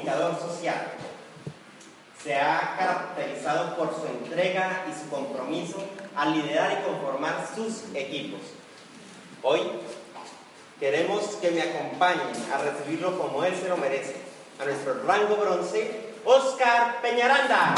Comunicador social. Se ha caracterizado por su entrega y su compromiso al liderar y conformar sus equipos. Hoy queremos que me acompañen a recibirlo como él se lo merece, a nuestro rango bronce, Oscar Peñaranda.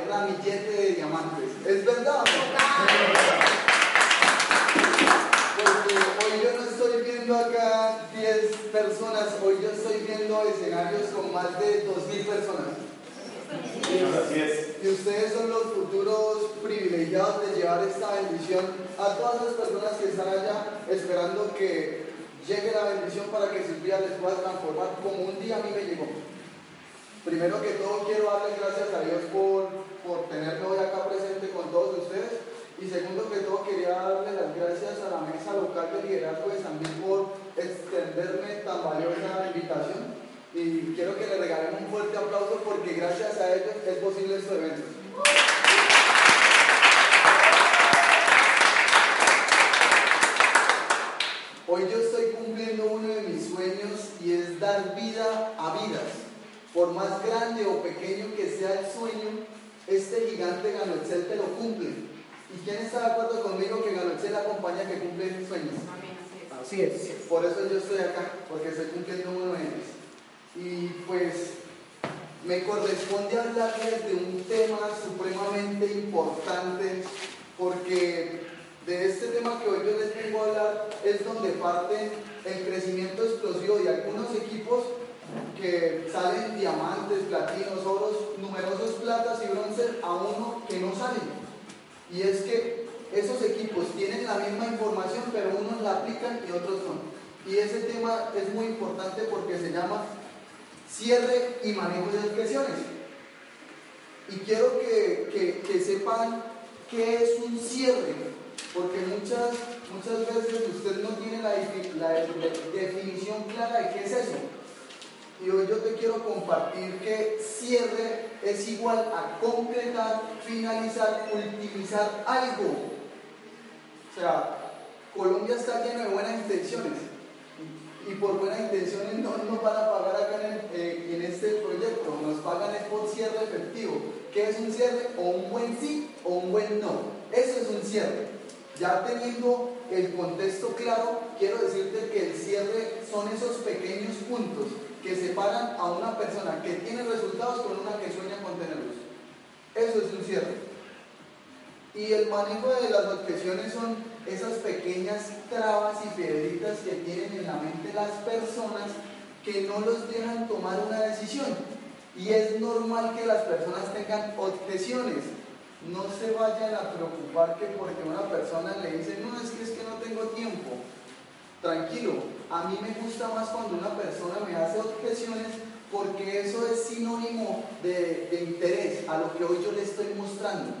Ver ramillete de diamantes. ¿Es verdad? Porque hoy yo no estoy viendo acá 10 personas, hoy yo estoy viendo escenarios con más de 2.000 personas. Y ustedes son los futuros privilegiados de llevar esta bendición a todas las personas que están allá esperando que llegue la bendición para que sus vidas les pueda transformar como un día a mí me llegó. Primero que todo quiero darles gracias a Dios por, por tenerme hoy acá presente con todos ustedes. Y segundo que todo quería darle las gracias a la mesa local de liderazgo de San Luis por extenderme tan valiosa invitación. Y quiero que le regalen un fuerte aplauso porque gracias a ellos es posible este evento. Hoy yo estoy cumpliendo uno de mis sueños y es dar vida a vidas. Por más grande o pequeño que sea el sueño, este gigante Ganoexcel te lo cumple. ¿Y quién está de acuerdo conmigo que Ganoexcel es la compañía que cumple sueños? Así es. Por eso yo estoy acá, porque estoy cumpliendo uno de ellos. Y pues me corresponde hablarles de un tema supremamente importante porque de este tema que hoy yo les vengo a hablar es donde parte el crecimiento explosivo de algunos equipos que salen diamantes, platinos, oros, numerosos platas y bronces a uno que no salen. Y es que esos equipos tienen la misma información, pero unos la aplican y otros no. Y ese tema es muy importante porque se llama cierre y manejo de objeciones. Y quiero que, que, sepan qué es un cierre, porque muchas, muchas veces usted no tiene la, definición clara de qué es eso. Y hoy yo te quiero compartir que cierre es igual a concretar, finalizar, ultimizar algo. O sea, Colombia está lleno de buenas intenciones y por buenas intenciones no nos van a pagar acá en, eh, en, este proyecto, nos pagan es por cierre efectivo. ¿Qué es un cierre? O un buen sí o un buen no. Eso es un cierre. Ya teniendo el contexto claro, quiero decirte que el cierre son esos pequeños puntos que separan a una persona que tiene resultados con una que sueña con tenerlos. Eso es un cierre. Y el manejo de las objeciones son esas pequeñas trabas y piedritas que tienen en la mente las personas que no los dejan tomar una decisión. Y es normal que las personas tengan objeciones. No se vayan a preocupar que porque una persona le dice, no, es que es que no tengo tiempo. Tranquilo, a mí me gusta más cuando una persona me hace objeciones porque eso es sinónimo de, de interés a lo que hoy yo le estoy mostrando.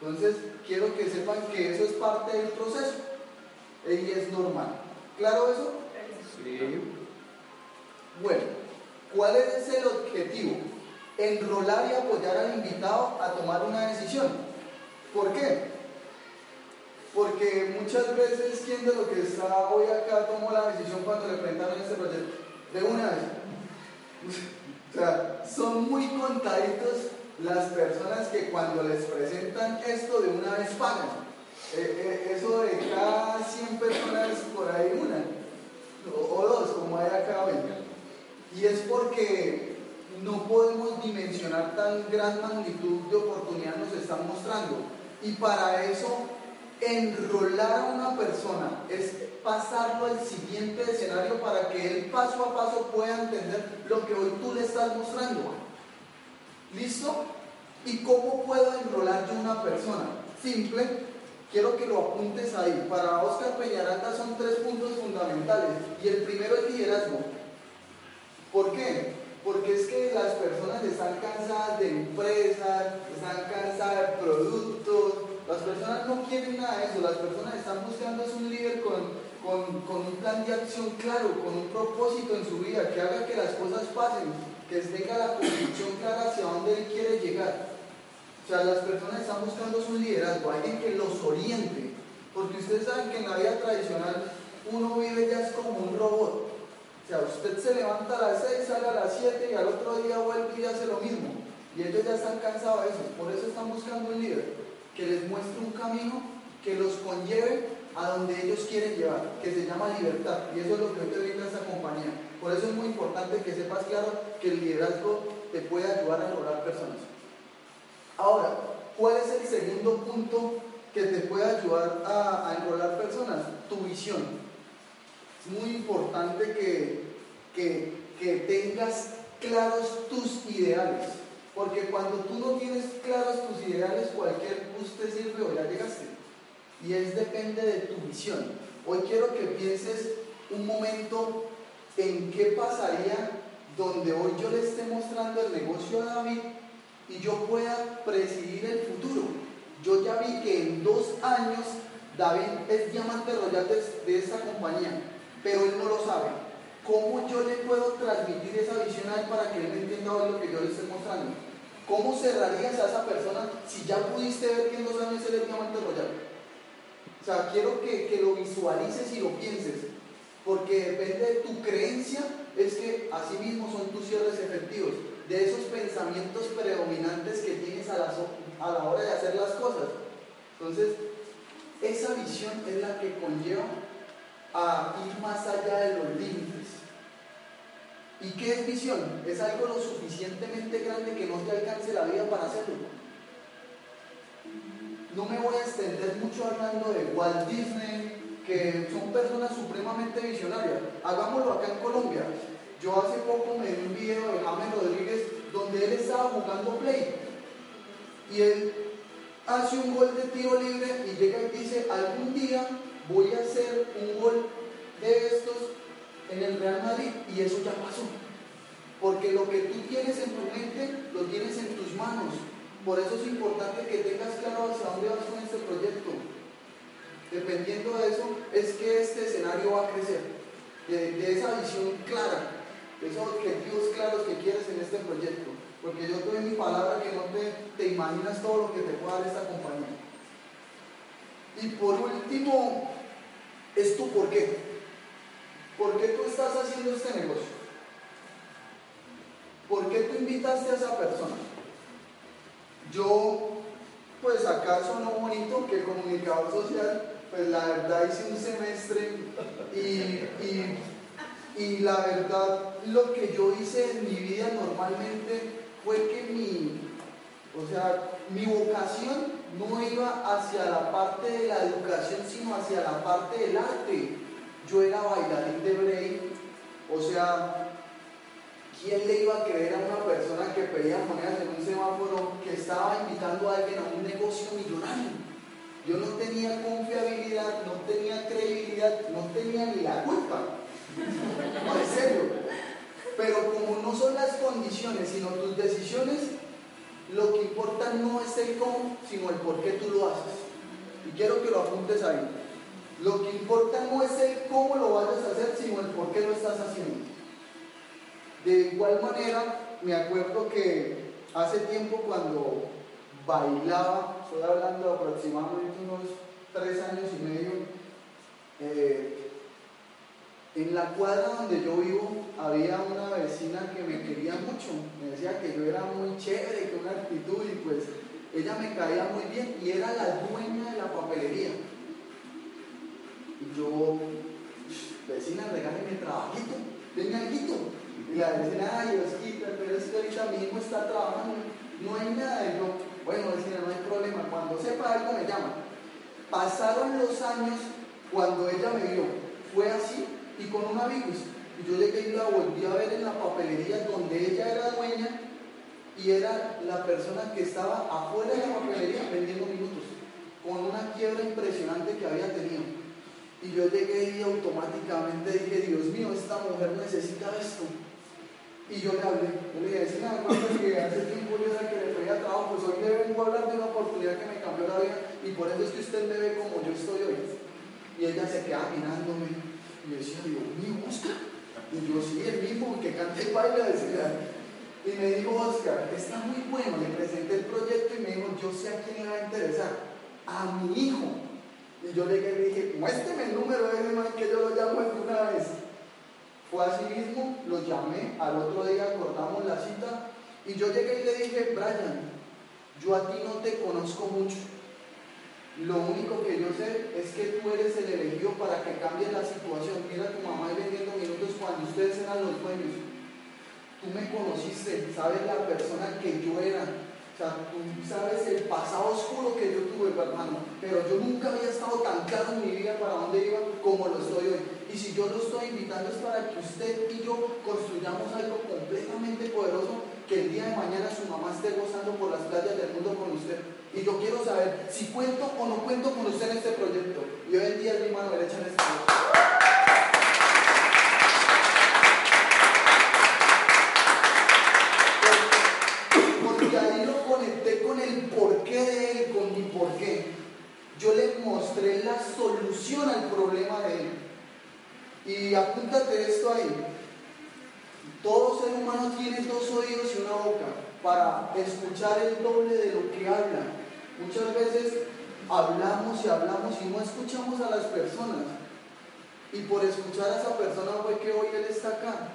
Entonces, quiero que sepan que eso es parte del proceso y es normal. ¿Claro eso? Sí. Bueno, ¿cuál es el objetivo? Enrolar y apoyar al invitado a tomar una decisión. ¿Por qué? Porque muchas veces, ¿quién de lo que está hoy acá tomó la decisión cuando le presentaron este proyecto? De una vez. O sea, son muy contaditos las personas que cuando les presentan esto de una vez pagan. Eh, eh, eso de cada 100 personas por ahí una, o, dos, como hay acá hoy. Y es porque no podemos dimensionar tan gran magnitud de oportunidad nos están mostrando. Y para eso enrolar a una persona, es pasarlo al siguiente escenario para que él paso a paso pueda entender lo que hoy tú le estás mostrando. ¿Listo? ¿Y cómo puedo enrolar yo una persona? Simple, quiero que lo apuntes ahí. Para Oscar Peñaranda son tres puntos fundamentales y el primero es liderazgo. ¿Por qué? Porque es que las personas están cansadas de empresas, están cansadas de productos, las personas no quieren nada de eso, las personas están buscando un líder con, con, un plan de acción claro, con un propósito en su vida, que haga que las cosas pasen, que tenga la convicción clara hacia dónde él quiere llegar. O sea, las personas están buscando un liderazgo, alguien que los oriente, porque ustedes saben que en la vida tradicional uno vive ya es como un robot. O sea, usted se levanta a las 6, sale a las 7 y al otro día vuelve y hace lo mismo. Y ellos ya están cansados de eso, por eso están buscando un líder que les muestre un camino que los conlleve a donde ellos quieren llevar, que se llama libertad. Y eso es lo que hoy te brinda esta compañía. Por eso es muy importante que sepas claro que el liderazgo te puede ayudar a enrolar personas. Ahora, ¿cuál es el segundo punto que te puede ayudar a, a enrolar personas? Tu visión. Es muy importante que, que, que tengas claros tus ideales. Porque cuando tú no tienes claros tus ideales, cualquier bus te sirve o ya llegaste. Y es depende de tu visión. Hoy quiero que pienses un momento en qué pasaría donde hoy yo le esté mostrando el negocio a David y yo pueda presidir el futuro. Yo ya vi que en dos años David es diamante royal de, de esta compañía, pero él no lo sabe. ¿Cómo yo le puedo transmitir esa visión a él para que él entienda hoy lo que yo le estoy mostrando? ¿Cómo cerrarías a esa persona si ya pudiste ver que en dos años él es diamante royal? O sea, quiero que, que lo visualices y lo pienses, porque depende de tu creencia, es que así mismo son tus cierres efectivos, de esos pensamientos predominantes que tienes a, a la hora de hacer las cosas. Entonces, esa visión es la que conlleva a ir más allá de los límites. ¿Y qué es visión? Es algo lo suficientemente grande que no te alcance la vida para hacerlo. No me voy a extender mucho hablando de Walt Disney, que son personas supremamente visionarias. Hagámoslo acá en Colombia. Yo hace poco me vi un video de James Rodríguez donde él estaba jugando play y él hace un gol de tiro libre y llega y dice, algún día voy a hacer un gol de estos en el Real Madrid y eso ya pasó. Porque lo que tú tienes en tu mente lo tienes en tus manos. Por eso es importante que tengas claro hacia dónde vas con este proyecto. Dependiendo de eso, es que este escenario va a crecer. De, esa visión clara, de esos objetivos claros que quieres en este proyecto. Porque yo te doy mi palabra que no te, te imaginas todo lo que te puede dar esta compañía. Y por último, es tu por qué. ¿Por qué tú estás haciendo este negocio? ¿Por qué tú invitaste a esa persona? Yo, pues acaso no bonito que comunicador social, pues la verdad hice un semestre y, y la verdad lo que yo hice en mi vida normalmente fue que mi, o sea, mi vocación no iba hacia la parte de la educación, sino hacia la parte del arte. Yo era bailarín de break, o sea, ¿quién le iba a creer a una persona que pedía monedas en un semáforo que estaba invitando a alguien a un negocio millonario? Yo no tenía confiabilidad, no tenía credibilidad, no tenía ni la culpa. No, en serio. Pero como no son las condiciones, sino tus decisiones, lo que importa no es el cómo, sino el por qué tú lo haces. Y quiero que lo apuntes ahí. Lo que importa no es el cómo lo vayas a hacer, sino el por qué lo estás haciendo. De igual manera, me acuerdo que hace tiempo cuando bailaba, estoy hablando aproximadamente unos tres años y medio, eh, en la cuadra donde yo vivo había una vecina que me quería mucho, me decía que yo era muy chévere, que una actitud y pues ella me caía muy bien y era la dueña de la papelería. Y yo, vecina, regáleme trabajito, denme algo. Y la vecina, ay, Osquita, pero es que ahorita mismo está trabajando, no hay nada. Y yo, bueno, vecina, no hay problema, cuando sepa algo me llama. Pasaron los años cuando ella me vio, fue así y con un amigo. Y yo llegué y la volví a ver en la papelería donde ella era dueña y era la persona que estaba afuera de la papelería vendiendo minutos, con una quiebra impresionante que había tenido. Y yo llegué y automáticamente dije, Dios mío, esta mujer necesita esto. Y yo le hablé, yo le dije, sí, que hace tiempo yo era que le pedía trabajo, pues hoy le vengo a hablar de una oportunidad que me cambió la vida y por eso es que usted me ve como yo estoy hoy. Y ella se queda mirándome y yo decía, Dios mío, Oscar. Y yo, sí, el mismo que canta y baila, decía. Y me dijo, Oscar, está muy bueno, le presenté el proyecto y me dijo, yo sé a quién le va a interesar, a mi hijo. Y yo le dije, muéstrame el número de ese man que yo lo llamo de una vez. Fue así mismo, lo llamé, al otro día acordamos la cita y yo llegué y le dije, Brian, yo a ti no te conozco mucho. Lo único que yo sé es que tú eres el elegido para que cambie la situación. Mira tu mamá y vendiendo minutos cuando ustedes eran los dueños. Tú me conociste, sabes la persona que yo era, o sea, tú sabes el pasado oscuro que yo tuve, hermano, pero yo nunca había estado tan claro en mi vida para dónde iba como lo estoy hoy. Y si yo lo estoy invitando es para que usted y yo construyamos algo completamente poderoso que el día de mañana su mamá esté gozando por las playas del mundo con usted. Y yo quiero saber si cuento o no cuento con usted en este proyecto. Y hoy en día es mi mano derecha en este proyecto. Yo le mostré la solución al problema de él. Y apúntate esto ahí. Todo ser humano tiene dos oídos y una boca para escuchar el doble de lo que habla. Muchas veces hablamos y hablamos y no escuchamos a las personas. Y por escuchar a esa persona fue que hoy él está acá.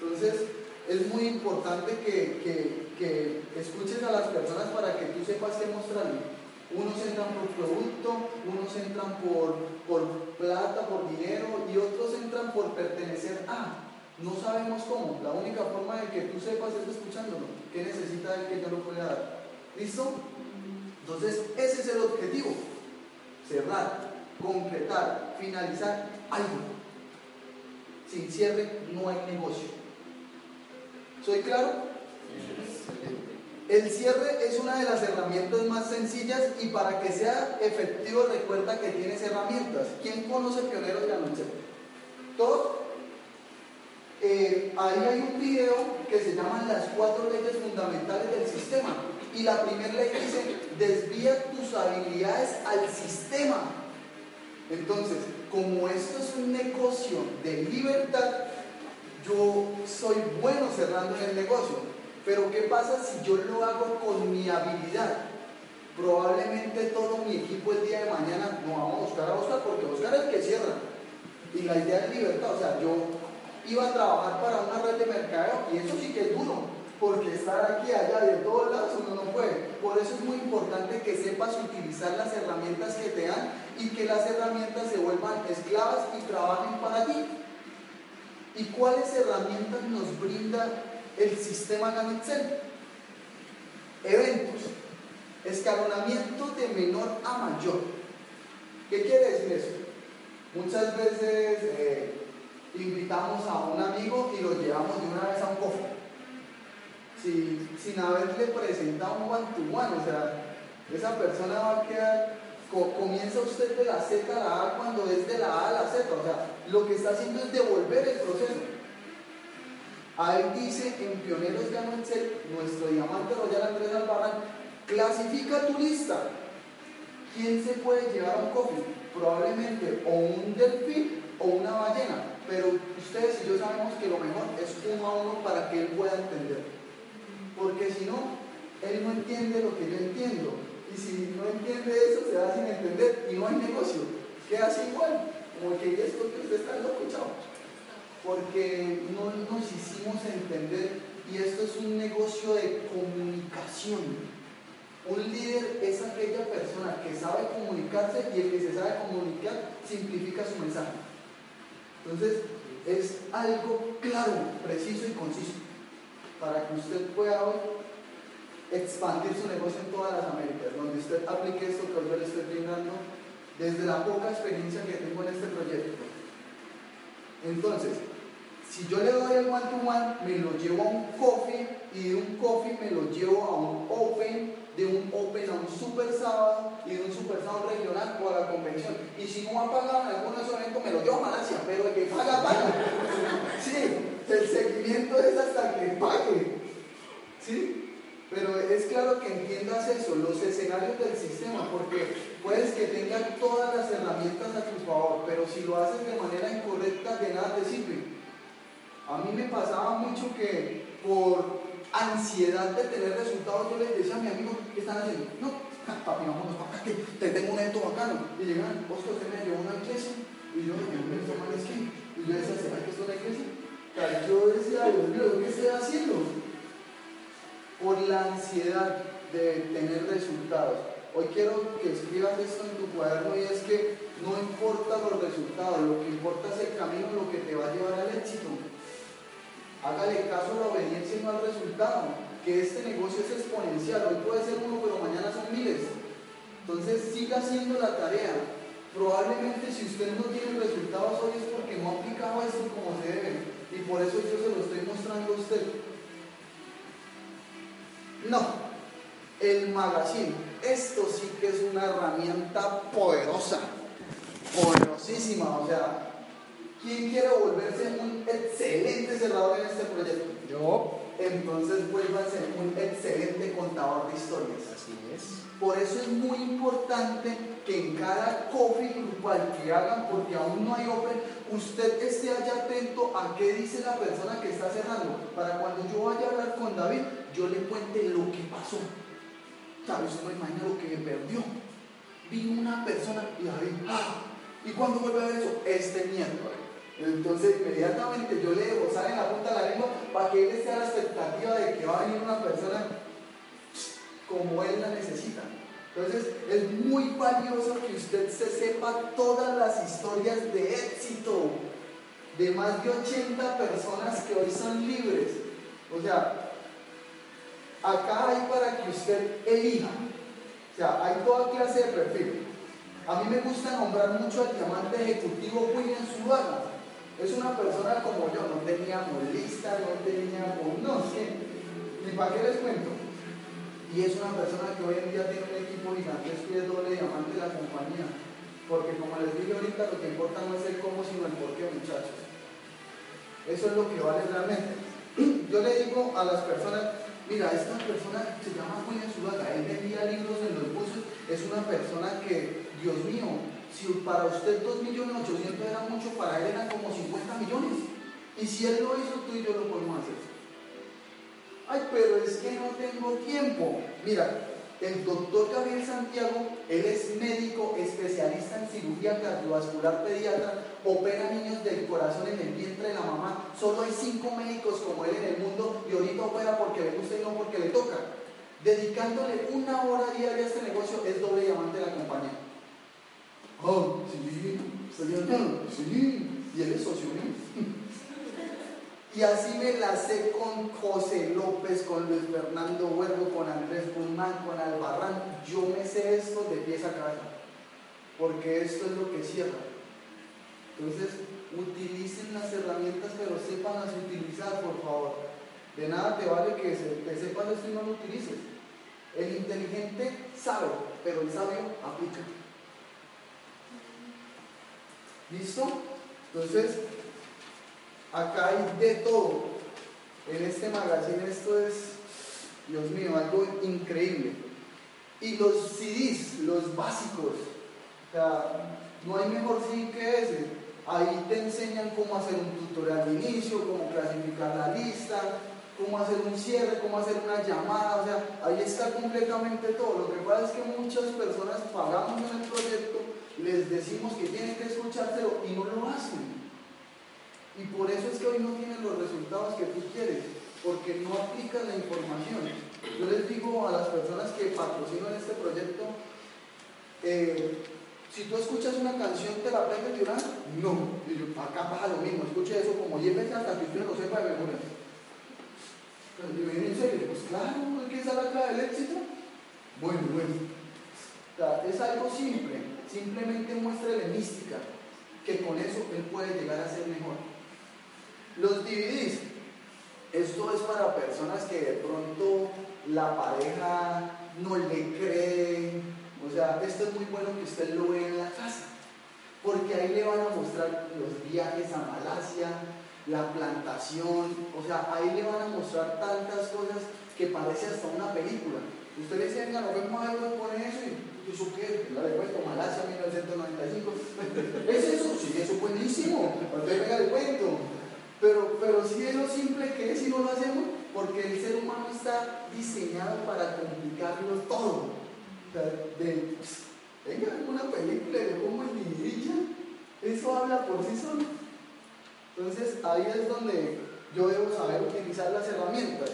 Entonces es muy importante que, que, que escuches a las personas para que tú sepas qué mostrarle. Unos entran por producto, unos entran por, por plata, por dinero y otros entran por pertenecer a. No sabemos cómo. La única forma de que tú sepas es escuchándolo. ¿Qué necesita él que yo lo pueda dar? ¿Listo? Entonces, ese es el objetivo. Cerrar, concretar, finalizar algo. Sin cierre no hay negocio. ¿Soy claro? El cierre es una de las herramientas más sencillas y para que sea efectivo recuerda que tienes herramientas. ¿Quién conoce Pioneros de Anoche? ¿Todos? Eh, ahí hay un video que se llama Las cuatro leyes fundamentales del sistema. Y la primera ley dice, desvía tus habilidades al sistema. Entonces, como esto es un negocio de libertad, yo soy bueno cerrando el negocio. Pero ¿qué pasa si yo lo hago con mi habilidad? Probablemente todo mi equipo el día de mañana no vamos a buscar a Oscar porque Oscar es el que cierra. Y la idea es libertad. O sea, yo iba a trabajar para una red de mercadeo y eso sí que es duro. Porque estar aquí, allá, de todos lados uno no puede. Por eso es muy importante que sepas utilizar las herramientas que te dan y que las herramientas se vuelvan esclavas y trabajen para ti. ¿Y cuáles herramientas nos brinda el sistema Excel. Eventos. Escalonamiento de menor a mayor. ¿Qué quiere decir eso? Muchas veces eh, invitamos a un amigo y lo llevamos de una vez a un cofre. sin haberle presentado un one to one, o sea, esa persona va a quedar, comienza usted de la Z a la A cuando es de la A a la Z, o sea, lo que está haciendo es devolver el proceso. Ahí dice en Pioneros de nuestro diamante royal Andrés Albarrán, clasifica tu lista. ¿Quién se puede llevar a un cofre? Probablemente o un delfín o una ballena, pero ustedes y yo sabemos que lo mejor es uno a uno para que él pueda entender. Porque si no, él no entiende lo que yo entiendo. Y si no entiende eso, se va sin entender y no hay negocio. Queda así igual, como que esto que usted está loco, porque no nos hicimos entender y esto es un negocio de comunicación. Un líder es aquella persona que sabe comunicarse y el que se sabe comunicar simplifica su mensaje. Entonces, es algo claro, preciso y conciso para que usted pueda hoy expandir su negocio en todas las Américas, donde usted aplique esto que yo le estoy brindando desde la poca experiencia que tengo en este proyecto. Entonces, si yo le doy el one to one, me lo llevo a un coffee y de un coffee me lo llevo a un open, de un open a un super sábado y de un super sábado regional o a la convención. Y si no ha pagado en alguno de esos eventos, me lo llevo a Malasia, pero el que paga, paga. Sí, el seguimiento es hasta que pague. ¿Sí? Pero es claro que entiendas eso, los escenarios del sistema, porque puedes que tengan todas las herramientas a tu favor, pero si lo haces de manera incorrecta, de nada te sirve. A mí me pasaba mucho que por ansiedad de tener resultados, yo les decía a mi amigo, ¿qué están haciendo? No, papi, vámonos para acá, que te tengo un evento bacano. Y llegan, Oscar, usted me llevó una iglesia. Y yo, yo me mal es que. Y yo decía, ¿será que es una iglesia? Yo decía, Dios mío, ¿qué estoy haciendo? Por la ansiedad de tener resultados. Hoy quiero que escribas esto en tu cuaderno y es que no importa los resultados, lo que importa es el camino, lo que te va a llevar al éxito. Hágale caso a la obediencia y no al resultado. Que este negocio es exponencial. Hoy puede ser uno, pero mañana son miles. Entonces siga haciendo la tarea. Probablemente si usted no tiene resultados hoy es porque no ha aplicado esto como se debe. Y por eso yo se lo estoy mostrando a usted. No. El magazine. Esto sí que es una herramienta poderosa. Poderosísima. O sea, ¿Quién quiere volverse un excelente cerrador en este proyecto? Yo. Entonces ser un excelente contador de historias. Así es. Por eso es muy importante que en cada coffee grupal que hagan, porque aún no hay open, usted esté allá atento a qué dice la persona que está cerrando. Para cuando yo vaya a hablar con David, yo le cuente lo que pasó. ¿Sabes? No imagina lo que me perdió. Vino una persona y David, ¡ah! ¿Y cuando vuelve a ver eso? Este miércoles. Entonces inmediatamente yo le debo en la punta de la lengua para que él esté a la expectativa de que va a venir una persona como él la necesita. Entonces es muy valioso que usted se sepa todas las historias de éxito de más de 80 personas que hoy son libres. O sea, acá hay para que usted elija. O sea, hay toda clase de perfil. A mí me gusta nombrar mucho al diamante ejecutivo William Zuluaga es una persona como yo, no teníamos lista, no teníamos, no sé, ni para qué les cuento. Y es una persona que hoy en día tiene un equipo gigantesco y es doble diamante de la compañía. Porque como les dije ahorita, lo que importa no es el cómo, sino el por qué, muchachos. Eso es lo que vale realmente. Yo le digo a las personas, mira, esta persona se llama William Zulaga, él vendía libros en los buses, es una persona que, Dios mío, si para usted 2 millones 800 era mucho, para él eran como 50 millones. Y si él lo hizo, tú y yo lo podemos hacer. Ay, pero es que no tengo tiempo. Mira, el doctor Gabriel Santiago, él es médico especialista en cirugía cardiovascular pediatra, opera niños del corazón en el vientre de la mamá. Solo hay cinco médicos como él en el mundo y ahorita opera porque le gusta y no porque le toca. Dedicándole una hora diaria a este negocio es doble diamante de la compañía. Oh, sí, estoy acá, sí, y él es socio Y así me la sé con José López, con Luis Fernando Huergo, con Andrés Guzmán, con Albarrán. Yo me sé esto de pieza a cabeza, porque esto es lo que cierra. Entonces, utilicen las herramientas, pero sepan utilizar, por favor. De nada te vale que te sepas esto y no lo utilices. El inteligente sabe, pero el sabio aplica. ¿Listo? Entonces, acá hay de todo. En este magazine esto es, Dios mío, algo increíble. Y los CDs, los básicos, o sea, no hay mejor CD que ese. Ahí te enseñan cómo hacer un tutorial de inicio, cómo clasificar la lista, cómo hacer un cierre, cómo hacer una llamada, o sea, ahí está completamente todo. Lo que pasa es que muchas personas pagamos en el proyecto les decimos que tienen que escuchárselo y no lo hacen. Y por eso es que hoy no tienen los resultados que tú quieres, porque no aplican la información. Yo les digo a las personas que patrocinan este proyecto, eh, si tú escuchas una canción, ¿te la aprendes de una? No. Y yo, acá pasa lo mismo, escuche eso como 10 veces hasta que usted lo sepa de memoria. Y me viene en serio, pues claro, ¿qué es la clave del éxito? Bueno, bueno. Es algo simple simplemente muéstrele mística, que con eso él puede llegar a ser mejor. Los DVDs, esto es para personas que de pronto la pareja no le cree, o sea, esto es muy bueno que usted lo vea en la casa, porque ahí le van a mostrar los viajes a Malasia, la plantación, o sea, ahí le van a mostrar tantas cosas que parece hasta una película. Usted le dice, venga, nos vemos algo, pone eso y ¿eso qué? La le cuento, Malasia 1995. ¿Es eso? Sí, eso es buenísimo. Entonces venga, le cuento. Pero, pero sí es lo simple que es y no lo hacemos porque el ser humano está diseñado para complicarlo todo. O sea, de, venga, una película de cómo el eso habla por sí solo. Entonces ahí es donde yo debo saber utilizar las herramientas.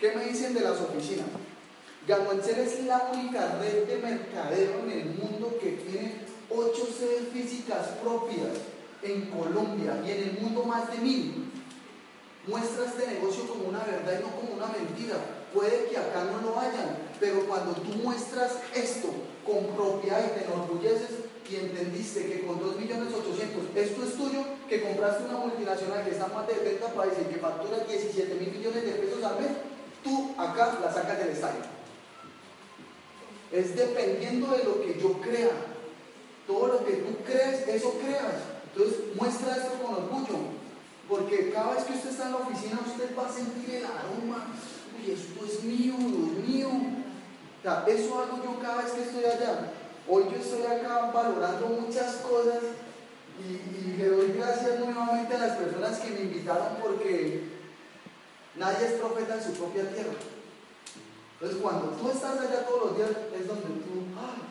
¿Qué me dicen de las oficinas? Ganuancel es la única red de mercadeo en el mundo que tiene ocho sedes físicas propias en Colombia y en el mundo más de mil. Muestra este negocio como una verdad y no como una mentira. Puede que acá no lo hayan, pero cuando tú muestras esto con propiedad y te enorgulleces, y entendiste que con 2.800.000 esto es tuyo, que compraste una multinacional que está en más de 70 países y que factura 17 mil millones de pesos al mes, tú acá la sacas del estadio. Es dependiendo de lo que yo crea. Todo lo que tú crees, eso creas. Entonces muestra esto con orgullo. Porque cada vez que usted está en la oficina, usted va a sentir el aroma. Uy, esto es mío, es mío. O sea, eso hago yo cada vez que estoy allá. Hoy yo estoy acá valorando muchas cosas y, le doy gracias nuevamente a las personas que me invitaron porque nadie es profeta en su propia tierra. Entonces cuando tú estás allá todos los días es donde tú, ¡ay!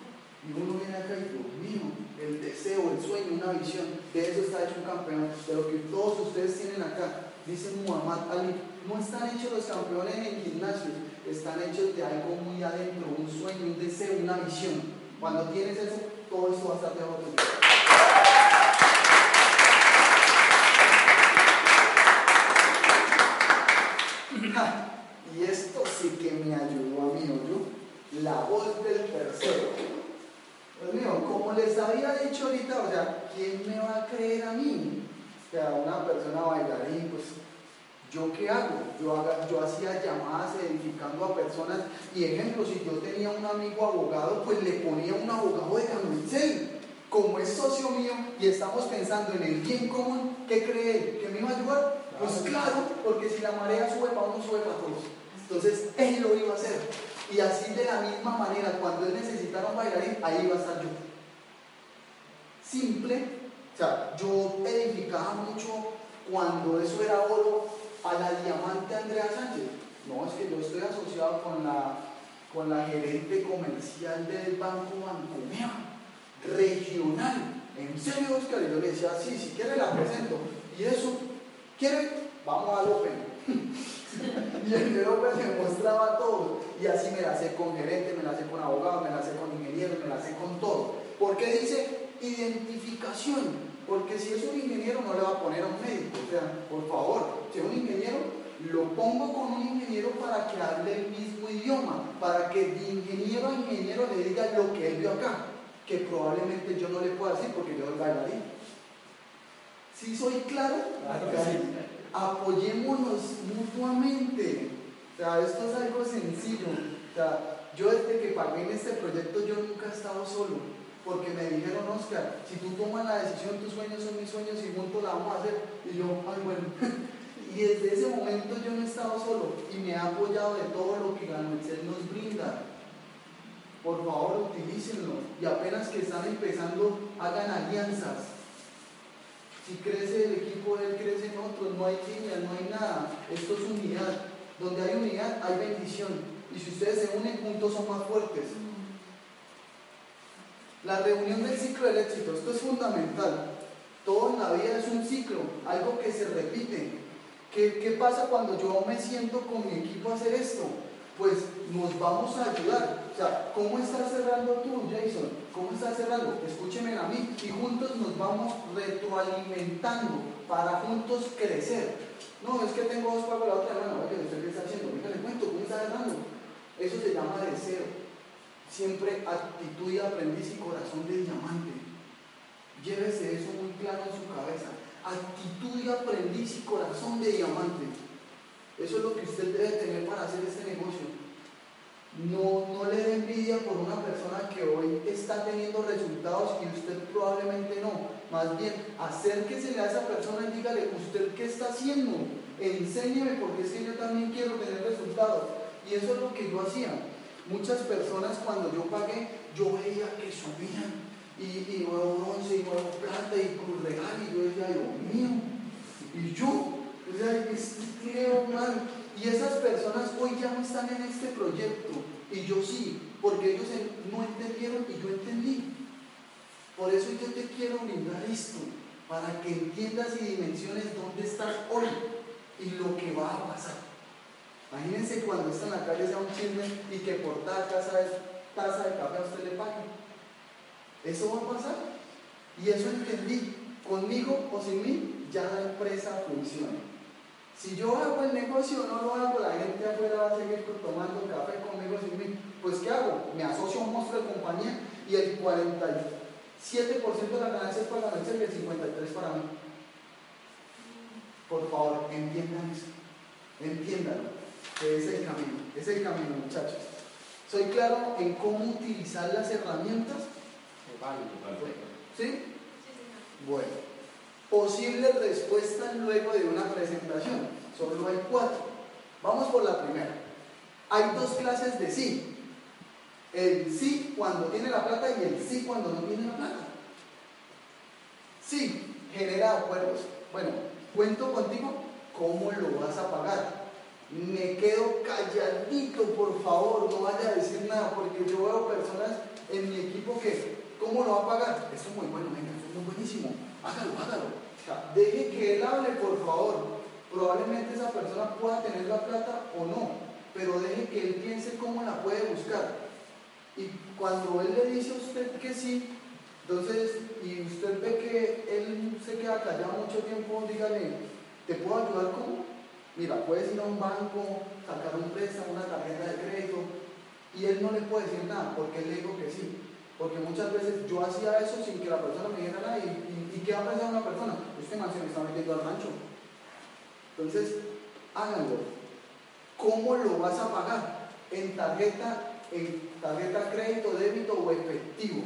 Y uno viene acá y Dios mío, el deseo, el sueño, una visión, de eso está hecho un campeón, de lo que todos ustedes tienen acá. Dice Muhammad Ali, no están hechos los campeones en gimnasios, están hechos de algo muy adentro, un sueño, un deseo, una visión. Cuando tienes eso, todo eso va a estar debajo de ti. y esto sí que me ayudó a mí, yo La voz del tercero. Dios mío, como les había dicho ahorita, o sea, ¿quién me va a creer a mí? O sea, una persona bailarín, pues ¿Yo qué hago? Yo, yo hacía llamadas edificando a personas y ejemplo, si yo tenía un amigo abogado, pues le ponía un abogado de Camuicel. Como es socio mío y estamos pensando en el bien común, ¿qué cree ¿Que me iba a ayudar? Pues claro, porque si la marea sube para uno, sube para todos. Entonces, él lo iba a hacer. Y así de la misma manera, cuando él necesitara un bailarín, ahí iba a estar yo. Simple. O sea, yo edificaba mucho cuando eso era oro a la diamante Andrea Sánchez. No, es que yo estoy asociado con la, con la gerente comercial del Banco Bancomea, regional. En serio, Oscar, yo le decía, sí, si quiere la presento. Y eso, ¿quiere? Vamos al Open. Y el de Open me mostraba todo. Y así me la sé con gerente, me la sé con abogado, me la sé con ingeniero, me la sé con todo. Porque dice identificación. Porque si es un ingeniero no le va a poner a un médico. O sea, por favor, si es un ingeniero, lo pongo con un ingeniero para que hable el mismo idioma, para que de ingeniero a ingeniero le diga lo que él vio acá, que probablemente yo no le pueda decir porque yo soy bailarín. ¿Sí soy claro? Apoyémonos mutuamente. O sea, esto es algo sencillo. O sea, yo desde que pagué en este proyecto yo nunca he estado solo porque me dijeron, Oscar, si tú tomas la decisión, tus sueños son mis sueños y juntos la vamos a hacer. Y yo, ay, bueno. y desde ese momento yo no he estado solo y me ha apoyado de todo lo que Ganuexel nos brinda. Por favor, utilícenlo. Y apenas que están empezando, hagan alianzas. Si crece el equipo, él crece en otros. No hay línea, no hay nada. Esto es unidad. Donde hay unidad, hay bendición. Y si ustedes se unen juntos, son más fuertes. La reunión del ciclo del éxito, esto es fundamental. Todo en la vida es un ciclo, algo que se repite. ¿Qué, ¿Qué, pasa cuando yo me siento con mi equipo a hacer esto? Pues nos vamos a ayudar. O sea, ¿cómo estás cerrando tú, Jason? ¿Cómo estás cerrando? Escúcheme a mí y juntos nos vamos retroalimentando para juntos crecer. No, es que tengo dos pagos la otra mano. Oye, ¿usted qué está haciendo? Déjale cuento, ¿cómo está cerrando? Eso se llama deseo. siempre actitud y aprendiz y corazón de diamante. Llévese eso muy claro en su cabeza. Actitud y aprendiz y corazón de diamante. Eso es lo que usted debe tener para hacer este negocio. No, no le dé envidia por una persona que hoy está teniendo resultados y usted probablemente no. Más bien, acérquese a esa persona y dígale, ¿usted qué está haciendo? Enséñeme porque es que yo también quiero tener resultados. Y eso es lo que yo hacía. Muchas personas cuando yo pagué, yo veía que subían y, y nuevo bronce y nuevo plata y cruz real y yo decía, Dios mío, y yo, o sea, creo mal. Y esas personas hoy ya no están en este proyecto y yo sí, porque ellos no entendieron y yo entendí. Por eso yo te quiero brindar esto, para que entiendas y dimensiones dónde estás hoy y lo que va a pasar. Imagínense cuando está en la calle sea un chisme y que por cada casa de, taza de café a usted le pague. Eso va a pasar. Y eso entendí. Conmigo o sin mí, ya la empresa funciona. Si yo hago el negocio no lo hago, la gente afuera va a seguir tomando café conmigo sin mí. Pues ¿qué hago? Me asocio a un monstruo de compañía y el 47% de la ganancia es para la y el 53% para mí. Por favor, entiendan eso. Entiéndanlo que es el camino, es el camino muchachos. ¿Soy claro en cómo utilizar las herramientas? ¿Sí? Bueno, posibles respuestas luego de una presentación. Solo hay cuatro. Vamos por la primera. Hay dos clases de sí. El sí cuando tiene la plata y el sí cuando no tiene la plata. Sí, genera acuerdos. Bueno, cuento contigo cómo lo vas a pagar me quedo calladito, por favor, no vaya a decir nada, porque yo veo personas en mi equipo que, ¿cómo lo va a pagar? Eso es muy bueno, venga, eso es buenísimo, hágalo, hágalo. deje que él hable, por favor. Probablemente esa persona pueda tener la plata o no, pero deje que él piense cómo la puede buscar. Y cuando él le dice a usted que sí, entonces, y usted ve que él se queda callado mucho tiempo, dígale, ¿te puedo ayudar cómo? Mira, puedes ir a un banco, sacar un préstamo, una tarjeta de crédito, y él no le puede decir nada, porque él le dijo que sí. Porque muchas veces yo hacía eso sin que la persona me dijera nada, y, ¿qué va a pensar una persona? Este man se me está metiendo al rancho. Entonces, háganlo. ¿Cómo lo vas a pagar? ¿En tarjeta, en tarjeta crédito, débito o efectivo?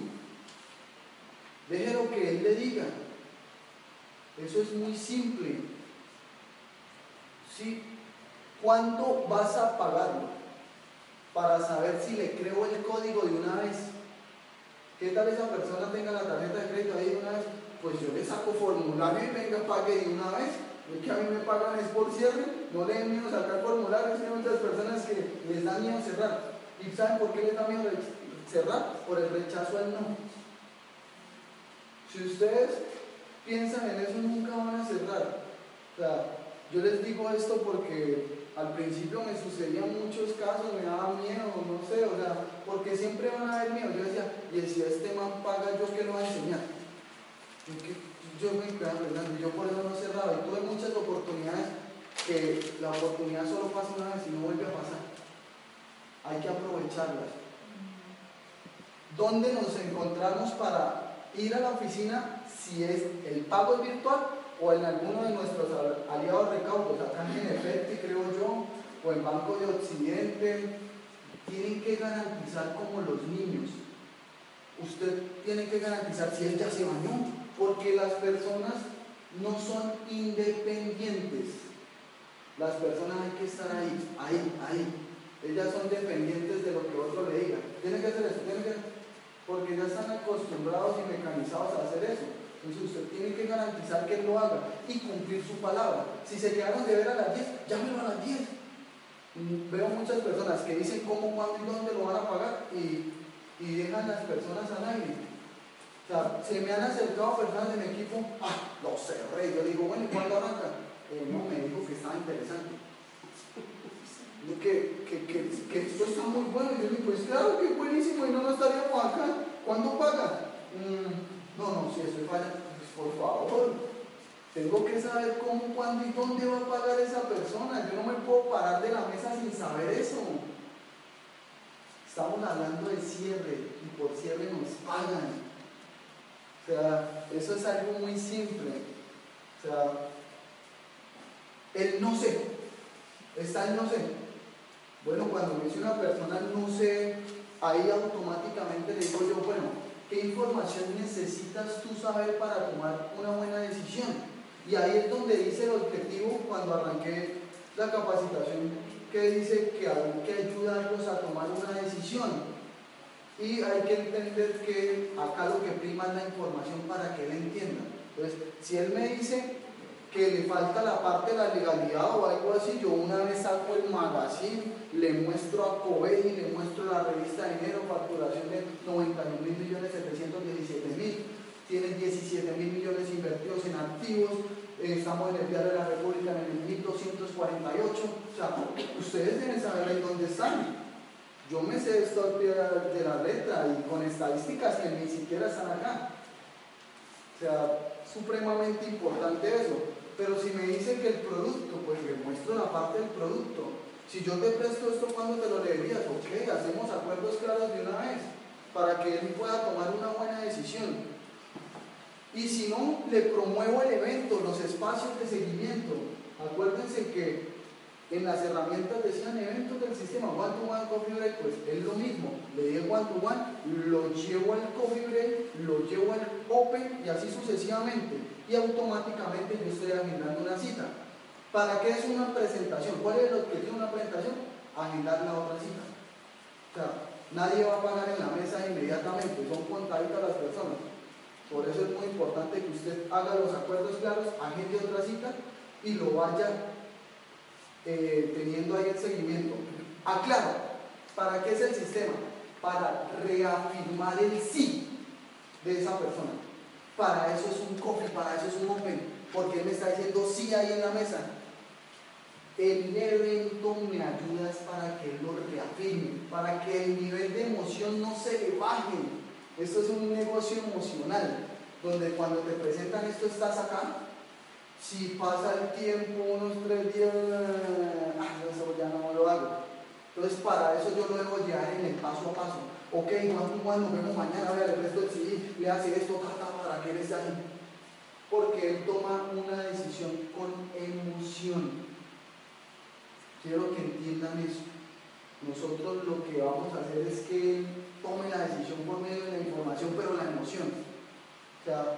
Déjelo que él le diga. Eso es muy simple. ¿Sí? ¿Cuánto vas a pagarlo? Para saber si le creo el código de una vez. ¿Qué tal esa persona tenga la tarjeta de crédito ahí de una vez? Pues yo le saco formulario y venga, pague de una vez. Es que a mí me pagan es por cierre, no le den miedo sacar formularios, hay muchas personas que les da miedo cerrar. ¿Y saben por qué les da miedo cerrar? Por el rechazo al no. Si ustedes piensan en eso, nunca van a cerrar. O yo les digo esto porque al principio me sucedían muchos casos, me daba miedo, no sé, o sea, porque siempre van a haber miedo. Yo decía, y si este man paga, ¿yo qué lo voy a enseñar? Yo, me quedaba pensando, yo por eso no cerraba. Y tuve muchas oportunidades que la oportunidad solo pasa una vez y no vuelve a pasar. Hay que aprovecharlas. ¿Dónde nos encontramos para ir a la oficina si es el pago es virtual o en alguno de nuestros aliados recaudos, acá en Efecti creo yo, o en Banco de Occidente, tienen que garantizar como los niños. Usted tiene que garantizar si él ya se bañó, porque las personas no son independientes. Las personas hay que estar ahí, ahí, ahí. Ellas son dependientes de lo que otro le diga. Tienen que hacer eso, tienen que, porque ya están acostumbrados y mecanizados a hacer eso. Entonces usted tiene que garantizar que él lo haga y cumplir su palabra. Si se quedaron de ver a las 10, llámelo a las 10. Mm, veo muchas personas que dicen cómo, cuándo y dónde lo van a pagar y, y dejan las personas al aire. O sea, se me han acercado personas de mi equipo, ah, lo cerré. Yo digo, bueno, ¿y cuándo arranca? Eh, no, me dijo que estaba interesante. Que, que, que, que, esto está muy bueno. Y yo digo, pues claro que buenísimo y no nos estaríamos acá. ¿Cuándo paga? Mm, no, no, si eso falla, pues por favor, tengo que saber cómo, cuándo y dónde va a pagar esa persona. Yo no me puedo parar de la mesa sin saber eso. Estamos hablando de cierre y por cierre nos pagan. O sea, eso es algo muy simple. O sea, el no sé. Está el no sé. Bueno, cuando me dice una persona no sé, ahí automáticamente le digo yo, bueno, ¿qué información necesitas tú saber para tomar una buena decisión? Y ahí es donde dice el objetivo cuando arranqué la capacitación que dice que hay que ayudarlos a tomar una decisión. Y hay que entender que acá lo que prima es la información para que él entienda. Entonces, si él me dice que le falta la parte de la legalidad o algo así, yo una vez saco el magazine, le muestro a y le muestro la revista de enero, facturación de 91 mil millones 717 mil, tienen 17 mil millones invertidos en activos, eh, estamos en el Diario de la República en el 1248, o sea, ustedes deben saber ahí dónde están. Yo me sé esto de la letra y con estadísticas que ni siquiera están acá. O sea, supremamente importante eso. Pero si me dicen que el producto, pues le muestro la parte del producto. Si yo te presto esto, ¿cuándo te lo leerías? Ok, hacemos acuerdos claros de una vez para que él pueda tomar una buena decisión. Y si no, le promuevo el evento, los espacios de seguimiento. Acuérdense que en las herramientas decían eventos del sistema One to One Coffee Break, pues es lo mismo. Le digo One to One, lo llevo al Coffee Break, lo llevo al Open y así sucesivamente. Y automáticamente yo estoy agendando una cita. ¿Para qué es una presentación? ¿Cuál es el objetivo de una presentación? Agendar la otra cita. O sea, nadie va a pagar en la mesa inmediatamente, son contaditas las personas. Por eso es muy importante que usted haga los acuerdos claros, agende otra cita y lo vaya eh, teniendo ahí el seguimiento. Aclaro, ¿para qué es el sistema? Para reafirmar el sí de esa persona. Para eso es un coffee, para eso es un open, porque él me está diciendo sí ahí en la mesa. El evento me ayuda para que lo reafirme, para que el nivel de emoción no se le baje esto es un negocio emocional, donde cuando te presentan esto estás acá, si pasa el tiempo, unos tres días, eso ya no lo hago. Entonces para eso yo lo debo llevar en el paso a paso. Ok, Juan, nos vemos mañana, vea el resto del CD, le hace esto, para que él esté ahí. Porque él toma una decisión con emoción. Quiero que entiendan eso. Nosotros lo que vamos a hacer es que tome la decisión por medio de la información, pero la emoción. O sea,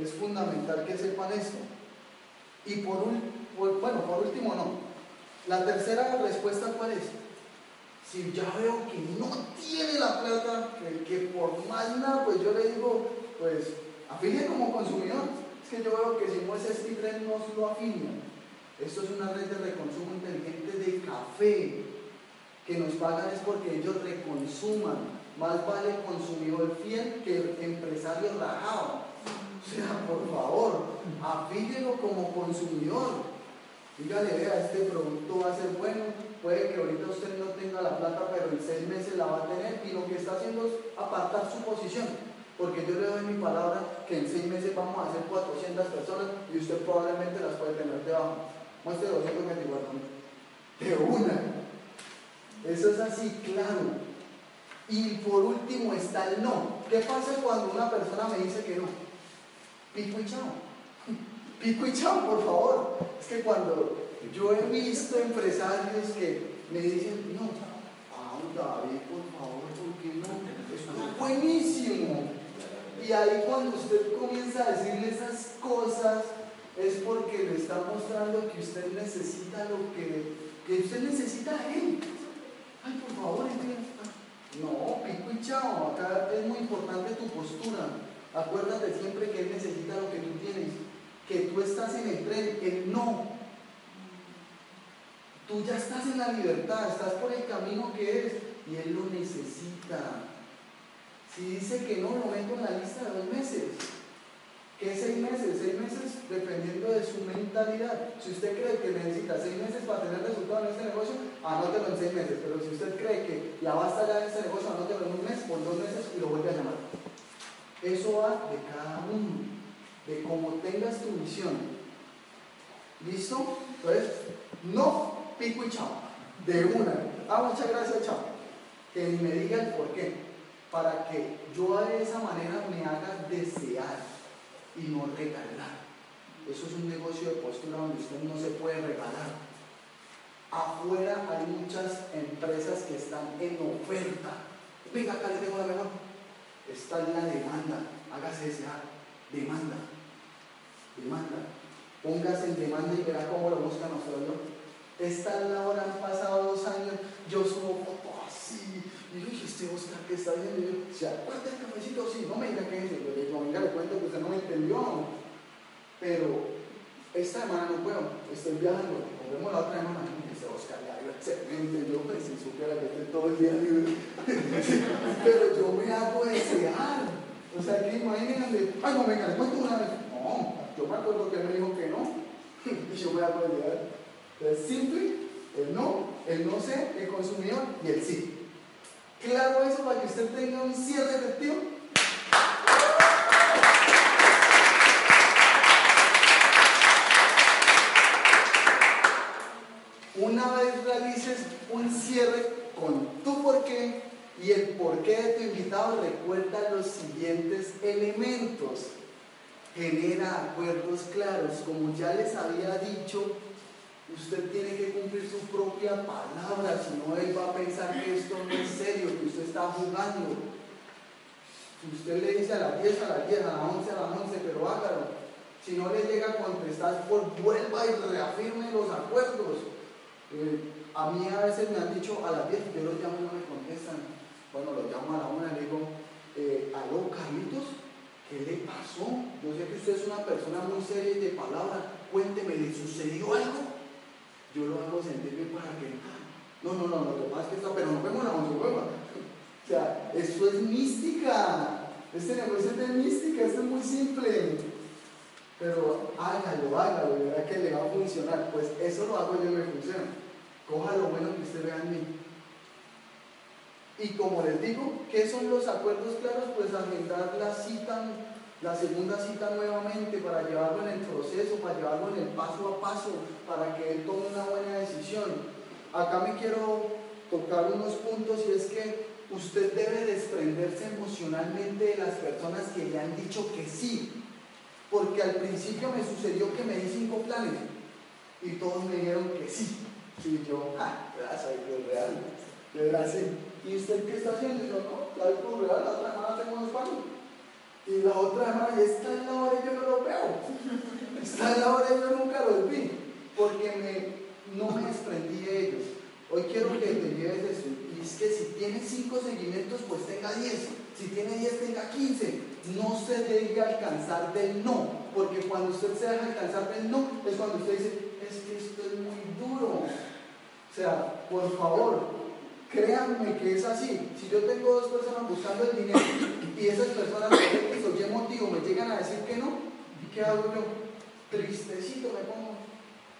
es fundamental que sepan esto. Y por, un, bueno, por último no. La tercera respuesta cuál es? Si ya veo que no tiene la plata, que, por más nada, pues yo le digo, pues afilie como consumidor. Es que yo veo que si no es este tren no lo afilia. Esto es una red de reconsumo inteligente de café que nos pagan es porque ellos reconsuman. Más vale consumidor fiel que empresario rajado. O sea, por favor, afíllelo como consumidor. Dígale, vea, este producto va a ser bueno, puede que ahorita usted no tenga la plata, pero en seis meses la va a tener y lo que está haciendo es apartar su posición. Porque yo le doy mi palabra que en seis meses vamos a hacer 400 personas y usted probablemente las puede tener debajo. Muestre 224 de una. Eso es así, claro. Y por último está el no. ¿Qué pasa cuando una persona me dice que no? Pico y chao. Pico y chao, por favor. Es que cuando yo he visto empresarios que me dicen, no, ah, David, por favor, ¿por qué no? es buenísimo. Y ahí cuando usted comienza a decirle esas cosas, es porque le está mostrando que usted necesita lo que, que usted necesita a él. Ay, por favor, No, pico y chao. Acá es muy importante tu postura. Acuérdate siempre que Él necesita lo que tú tienes. Que tú estás en el tren, Él no. Tú ya estás en la libertad, estás por el camino que es y Él lo necesita. Si dice que no, lo meto en la lista de dos meses. ¿Qué seis meses? Seis meses dependiendo de su mentalidad. Si usted cree que necesita seis meses para tener resultados en este negocio, anótelo en seis meses. Pero si usted cree que ya va a estar en este negocio, anótelo en un mes, por dos meses y lo vuelve a llamar. Eso va de cada uno, de cómo tengas tu misión. ¿Listo? Entonces, no pico y chao. De una. Ah, muchas gracias, chao. que ni me diga el por qué, para que yo de esa manera me haga desear y no regalar. Eso es un negocio de postura donde usted no se puede regalar. Afuera hay muchas empresas que están en oferta. Venga, acá le tengo la mejor. Está en la demanda. Hágase desear. Demanda. Demanda. Póngase en demanda y verá cómo lo buscan nosotros. Esta es la hora, han pasado dos años, yo subo foto así, y yo dije, este Oscar, ¿qué está haciendo? Y yo, ¿se acuerda el cafecito? Sí, no me diga qué es eso, le digo, venga, le cuento que usted no me entendió, pero esta semana no puedo, estoy viajando, nos vemos la otra semana, y dice Oscar, ya, excelente, yo pues si supiera que estoy todo el día pero yo me hago desear, o sea, que imagínense, ay, no, venga, le cuento una vez, no, yo me acuerdo que él me dijo que no, y yo me hago desear. Entonces, simple, el no, el no sé, el consumidor y el sí. Claro eso para que usted tenga un cierre efectivo. Una vez realices un cierre con tu porqué y el porqué de tu invitado, recuerda los siguientes elementos. Genera acuerdos claros, como ya les había dicho Usted tiene que cumplir su propia palabra, si no él va a pensar que esto no es serio, que usted está jugando. Si usted le dice a las 10, a las 10, a las 11, a las 11, pero hágalo. Si no le llega a contestar, pues vuelva y reafirme los acuerdos. Eh, a mí a veces me han dicho a las 10, yo los llamo y no me contestan. Bueno, los llamo a la una y le digo, eh, aló Carlitos, ¿qué le pasó? Yo sé que usted es una persona muy seria y de palabra, cuénteme, ¿le sucedió algo? Yo lo hago sentirme para que, no, no, no, lo que pasa es que está, pero no vemos la once O sea, eso es mística. Este negocio es de mística, esto es muy simple. Pero hágalo, hágalo, verá que le va a funcionar. Pues eso lo hago yo y me funciona. Coja lo bueno que usted vea en mí. Y como les digo, ¿qué son los acuerdos claros? Pues agendar la cita la segunda cita nuevamente para llevarlo en el proceso, para llevarlo en el paso a paso, para que él tome una buena decisión. Acá me quiero tocar unos puntos y es que usted debe desprenderse emocionalmente de las personas que le han dicho que sí, porque al principio me sucedió que me di cinco planes y todos me dijeron que sí. Y yo, ah, gracias, es real, verdad sí. ¿Y usted qué está haciendo? Y yo, no, algo real, la otra semana tengo unos palos. Y la otra hermana, está en la hora y yo no lo veo. Está en la hora y yo nunca los vi. Porque me, no me desprendí de ellos. Hoy quiero que te lleves eso. Y es que si tiene cinco seguimientos, pues tenga 10. Si tiene 10, tenga 15. No se deje alcanzar del no. Porque cuando usted se deja alcanzar del no, es cuando usted dice, es que esto es muy duro. O sea, por favor, Créanme que es así. Si yo tengo dos personas buscando el dinero y esas personas por X o Y motivo me llegan a decir que no, ¿qué hago yo? Tristecito me pongo,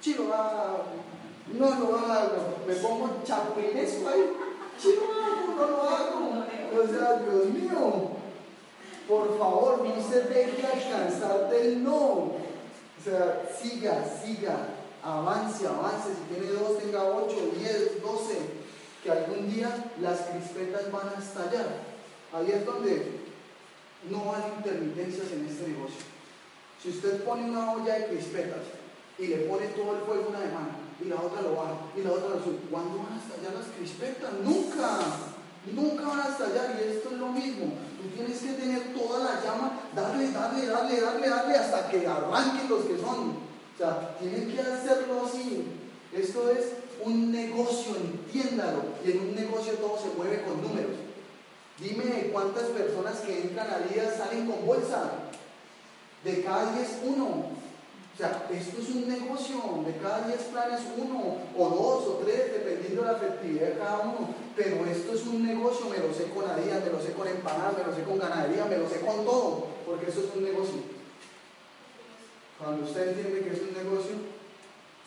chilo, no lo hago, me pongo chapulinesco ahí, chilo, no lo hago. O sea, Dios mío, por favor, no se deje alcanzar del no. O sea, siga, siga, avance, avance. Si tiene dos, tenga ocho, diez, doce que algún día las crispetas van a estallar. Ahí es donde no hay intermitencias en este negocio. Si usted pone una olla de crispetas y le pone todo el fuego una de mano y la otra lo baja y la otra lo sube, ¿cuándo van a estallar las crispetas? Nunca, nunca van a estallar y esto es lo mismo. Tú tienes que tener toda la llama, darle, darle, darle, darle, darle hasta que arranquen los que son. O sea, tienes que hacerlo así. Esto es un negocio, entiéndalo. Y en un negocio todo se mueve con números. Dime cuántas personas que entran a día salen con bolsa. De cada 10, uno. O sea, esto es un negocio. De cada 10 planes, uno, o dos, o tres, dependiendo de la efectividad de cada uno. Pero esto es un negocio. Me lo sé con Adía, me lo sé con empanadas, me lo sé con ganadería, me lo sé con todo. Porque eso es un negocio. Cuando usted entiende que es un negocio,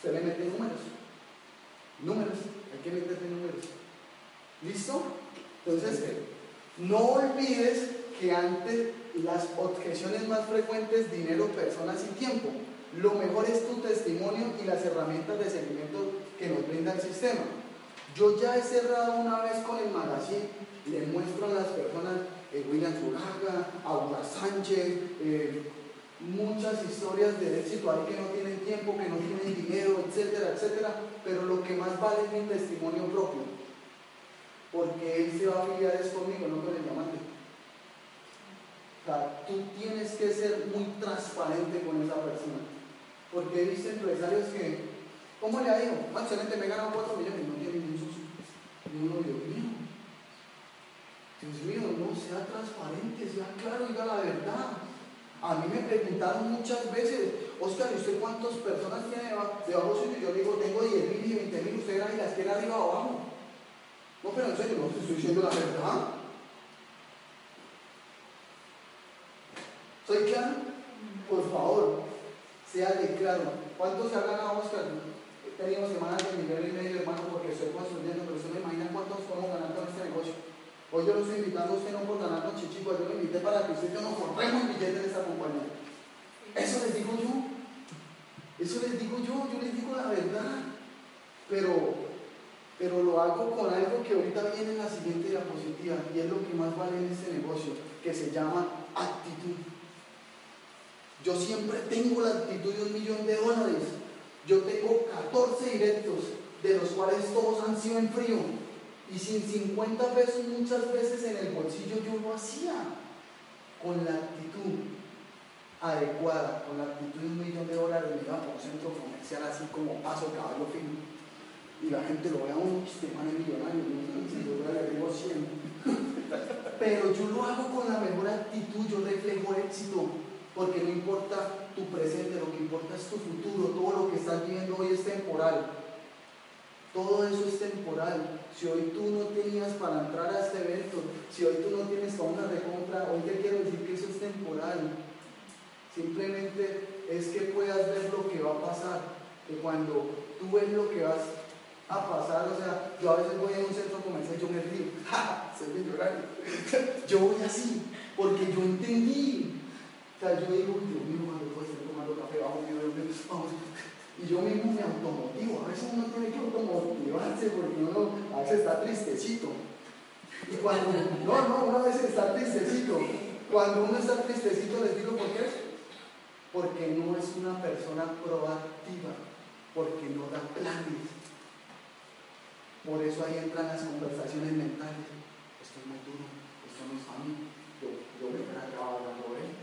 se le mete números. Números, hay que meterle números. ¿Listo? Entonces, no olvides que ante las objeciones más frecuentes, dinero, personas y tiempo, lo mejor es tu testimonio y las herramientas de seguimiento que nos brinda el sistema. Yo ya he cerrado una vez con el magazine, le muestro a las personas eh, William Zuraga, Aura Sánchez, eh, muchas historias de éxito ahí que no tienen tiempo, que no tienen dinero, etcétera, etcétera, pero lo que más vale es mi testimonio propio, porque él se va a afiliar es conmigo, no con el diamante. O sea, tú tienes que ser muy transparente con esa persona, porque visto empresarios que, ¿cómo le ha ido? Ah, excelente, me he ganado 4 millones, no tiene ni un socio. Y uno, Dios mío, Dios mío, no sea transparente, sea claro, diga la verdad. A mí me preguntaron muchas veces, Oscar, ¿y usted cuántas personas tiene debajo suyo? Yo digo, tengo 10 mil y 20 mil, usted y las quiere arriba o abajo. No, pero en serio, no estoy diciendo la verdad. ¿Soy claro? Por favor, sea de claro. ¿Cuántos se ha ganado Oscar? He tenido semanas de nivel y medio, hermano, porque estoy construyendo, pero usted me imagina cuántos podemos ganar. Hoy yo lo estoy invitando a usted no por ganarnos chichicos, yo lo invité para que usted y yo nos forremos billetes de esta compañía. Eso les digo yo. Eso les digo yo, yo les digo la verdad. Pero, pero lo hago con algo que ahorita viene en la siguiente diapositiva y es lo que más vale en este negocio, que se llama actitud. Yo siempre tengo la actitud de un millón de dólares. Yo tengo 14 directos, de los cuales todos han sido en frío y sin 50 pesos muchas veces en el bolsillo yo lo hacía. Con la actitud adecuada, con la actitud de un millón de dólares, me iba por un centro comercial así como paso caballo fino. Y la gente lo ve a uno, este man es millonario, yo le digo 100. Pero yo lo hago con la mejor actitud, yo reflejo éxito, porque no importa tu presente, lo que importa es tu futuro, todo lo que estás viviendo hoy es temporal. Todo eso es temporal. Si hoy tú no tenías para entrar a este evento, si hoy tú no tienes para una recompra, hoy te quiero decir que eso es temporal. Simplemente es que puedas ver lo que va a pasar. Que cuando tú ves lo que vas a pasar, o sea, yo a veces voy a un centro comercial y yo me río, ¡ja! Soy millonario. yo voy así, porque yo entendí. O sea, yo digo, Dios mío, cuando puedo estar tomando café bajo mi vamos y yo mismo me automotivo. A veces uno tiene que automotivarse porque uno a veces está tristecito. Y cuando, no, no, uno a veces está tristecito. Cuando uno está tristecito, les digo por qué. Porque no es una persona proactiva, porque no da planes. Por eso ahí entran las conversaciones mentales. Esto es muy duro, esto no es para mí. Yo, yo me voy a acabar hablando de él.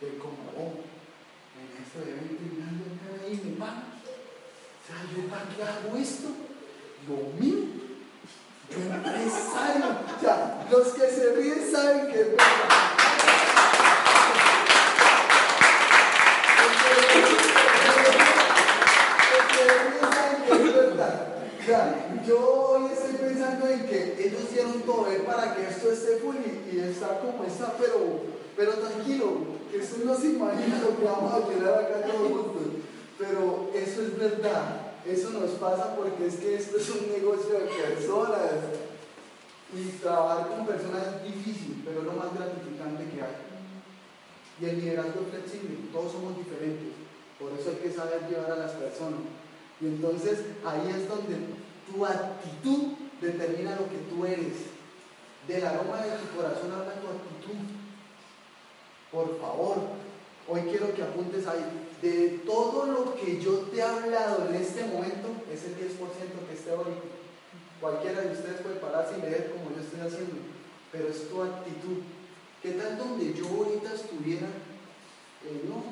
Él como, oh, en esto de 20 mirando acá ahí mi pan. O sea, yo para qué hago esto? Lo mío. Yo empresario. O sea, los que se ríen saben que es verdad. yo hoy estoy pensando en que ellos hicieron todo para que esto esté full y, y está como está, pero, pero tranquilo, Jesús no se imagina lo que vamos a quedar acá todos juntos. Pero eso es verdad. Eso nos pasa porque es que esto es un negocio de personas. Y trabajar con personas es difícil, pero es lo más gratificante que hay. Y el liderazgo es flexible, todos somos diferentes. Por eso hay que saber llevar a las personas. Y entonces ahí es donde tu actitud determina lo que tú eres. Del aroma de tu corazón habla tu actitud. Por favor, hoy quiero que apuntes ahí. De todo lo que yo te he hablado en este momento, es el 10% que es teórico. Cualquiera de ustedes puede pararse y leer como yo estoy haciendo, pero es tu actitud. ¿Qué tal donde yo ahorita estuviera? Eh, no,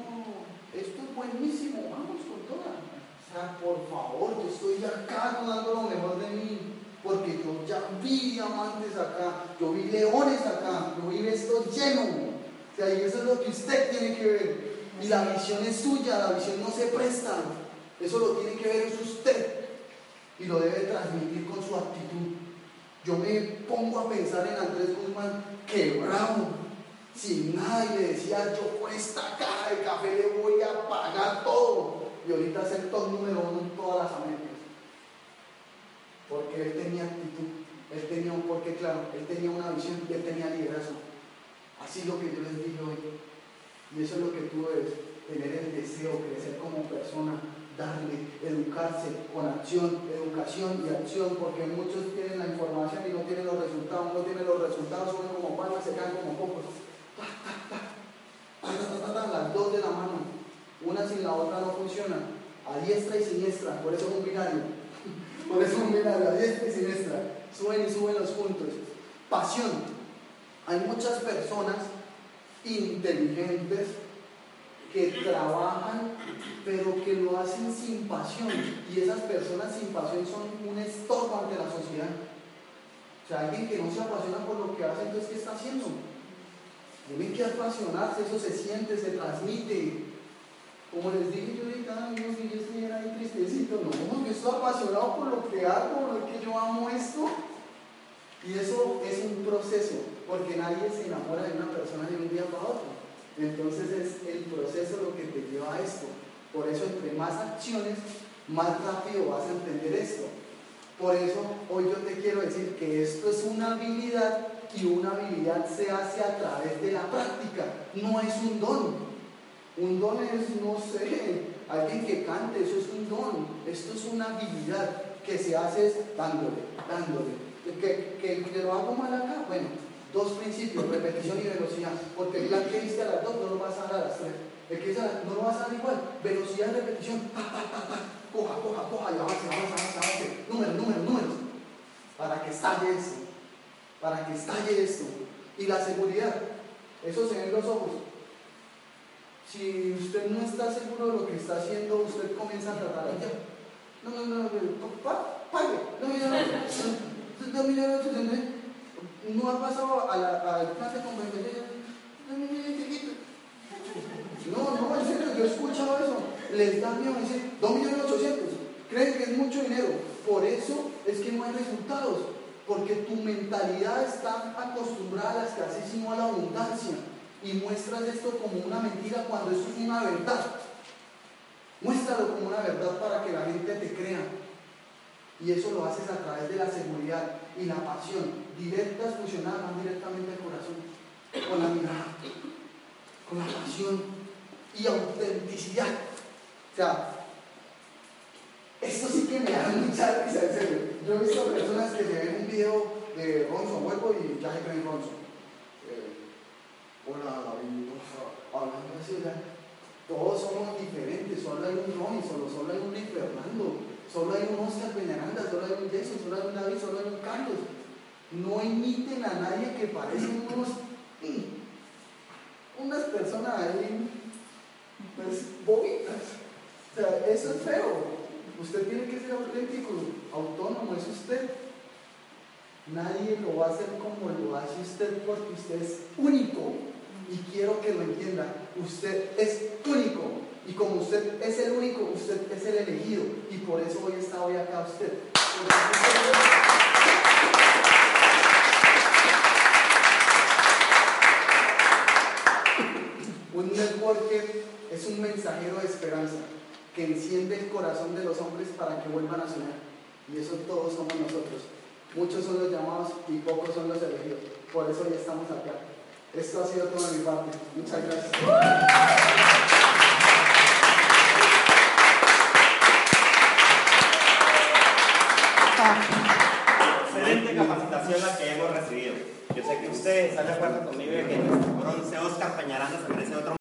esto es buenísimo, vamos con toda. O sea, por favor, yo estoy acá dando lo mejor de mí, porque yo ya vi diamantes acá, yo vi leones acá, yo vi esto lleno. O sea, y eso es lo que usted tiene que ver. Y la visión es suya, la visión no se presta. Eso lo tiene que ver es usted. Y lo debe transmitir con su actitud. Yo me pongo a pensar en Andrés Guzmán, quebrado, sin nada, y le decía, yo por esta caja de café le voy a pagar todo. Y ahorita es el top número uno en todas las Américas. Porque él tenía actitud, él tenía un porqué claro, él tenía una visión y él tenía liderazgo. Así es lo que yo les dije hoy. Y eso es lo que tú debes, tener el deseo, crecer como persona, darle, educar. comunicarse con acción, educación y acción, porque muchos tienen la información y no tienen los resultados, no tienen los resultados, son como palmas, se caen como copos. Las dos de la mano, una sin la otra no funcionan, a diestra y siniestra, por eso es un binario, por eso es un binario, a diestra y siniestra, suben y suben los puntos. Pasión, hay muchas personas inteligentes que trabajan, pero que lo hacen sin pasión. Y esas personas sin pasión son un estorbo ante la sociedad. O sea, alguien que no se apasiona por lo que hace, entonces, ¿qué está haciendo? Tienen que apasionarse, eso se siente, se transmite. Como les dije yo ahorita, amigos, que yo estuviera ahí tristecito, no, yo estoy apasionado por lo que hago, por lo que yo amo esto. Y eso es un proceso, porque nadie se enamora de una persona de un día para otro. Entonces es el proceso lo que te lleva a esto. Por eso entre más acciones, más rápido vas a entender esto. Por eso hoy yo te quiero decir que esto es una habilidad y una habilidad se hace a través de la práctica, no es un don. Un don es, no sé, alguien que cante, eso es un don. Esto es una habilidad que se hace dándole, dándole. Que, que, lo hago mal acá, bueno, Dos principios, repetición y velocidad. Porque el plan que diste a las dos no lo vas a dar a las tres. El que dice no lo vas a dar igual. Velocidad repetición. Coja, coja, coja y avance, avance, avance, avance. Números, números, números. Para que estalle esto. Para que estalle esto. Y la seguridad. Eso se ve en los ojos. Si usted no está seguro de lo que está haciendo, usted comienza a tratar allá. No, no, no, no, pague. No, no, no, no, no, no, no, no, no, no ha pasado a la, clase con No, no, en serio, yo he escuchado eso. Les da miedo decir 2.800.000. Creen que es mucho dinero. Por eso es que no hay resultados. Porque tu mentalidad está acostumbrada a la escasez y no a la abundancia. Y muestras esto como una mentira cuando eso es una verdad. Muéstralo como una verdad para que la gente te crea. Y eso lo haces a través de la seguridad y la pasión directas fusionadas más directamente al corazón, con la mirada, con la pasión y autenticidad. O sea, esto sí que me da mucha risa, en serio. Yo he visto personas que se ven un video de Ronson, vuelvo y ya se creen Ronson. Eh, hola, David, hablando así, todos somos diferentes, solo hay un Ronnie, solo, hay un Fernando, solo hay un Oscar Peñaranda, solo hay un Jason, solo hay un David, solo hay un Carlos. No imiten a nadie que parecen unos, unas personas ahí, pues, bobitas. O sea, eso es feo. Usted tiene que ser auténtico, autónomo, es usted. Nadie lo va a hacer como lo hace usted porque usted es único. Y quiero que lo entienda. Usted es único. Y como usted es el único, usted es el elegido. Y por eso hoy está hoy acá usted. Un networker es un mensajero de esperanza que enciende el corazón de los hombres para que vuelvan a soñar. Y eso todos somos nosotros. Muchos son los llamados y pocos son los elegidos. Por eso ya estamos acá. Esto ha sido todo de mi parte. Muchas gracias. Excelente capacitación la que hemos recibido. Yo sé que ustedes están de acuerdo conmigo de que nuestro bronce Oscar Peñaranda se merece otro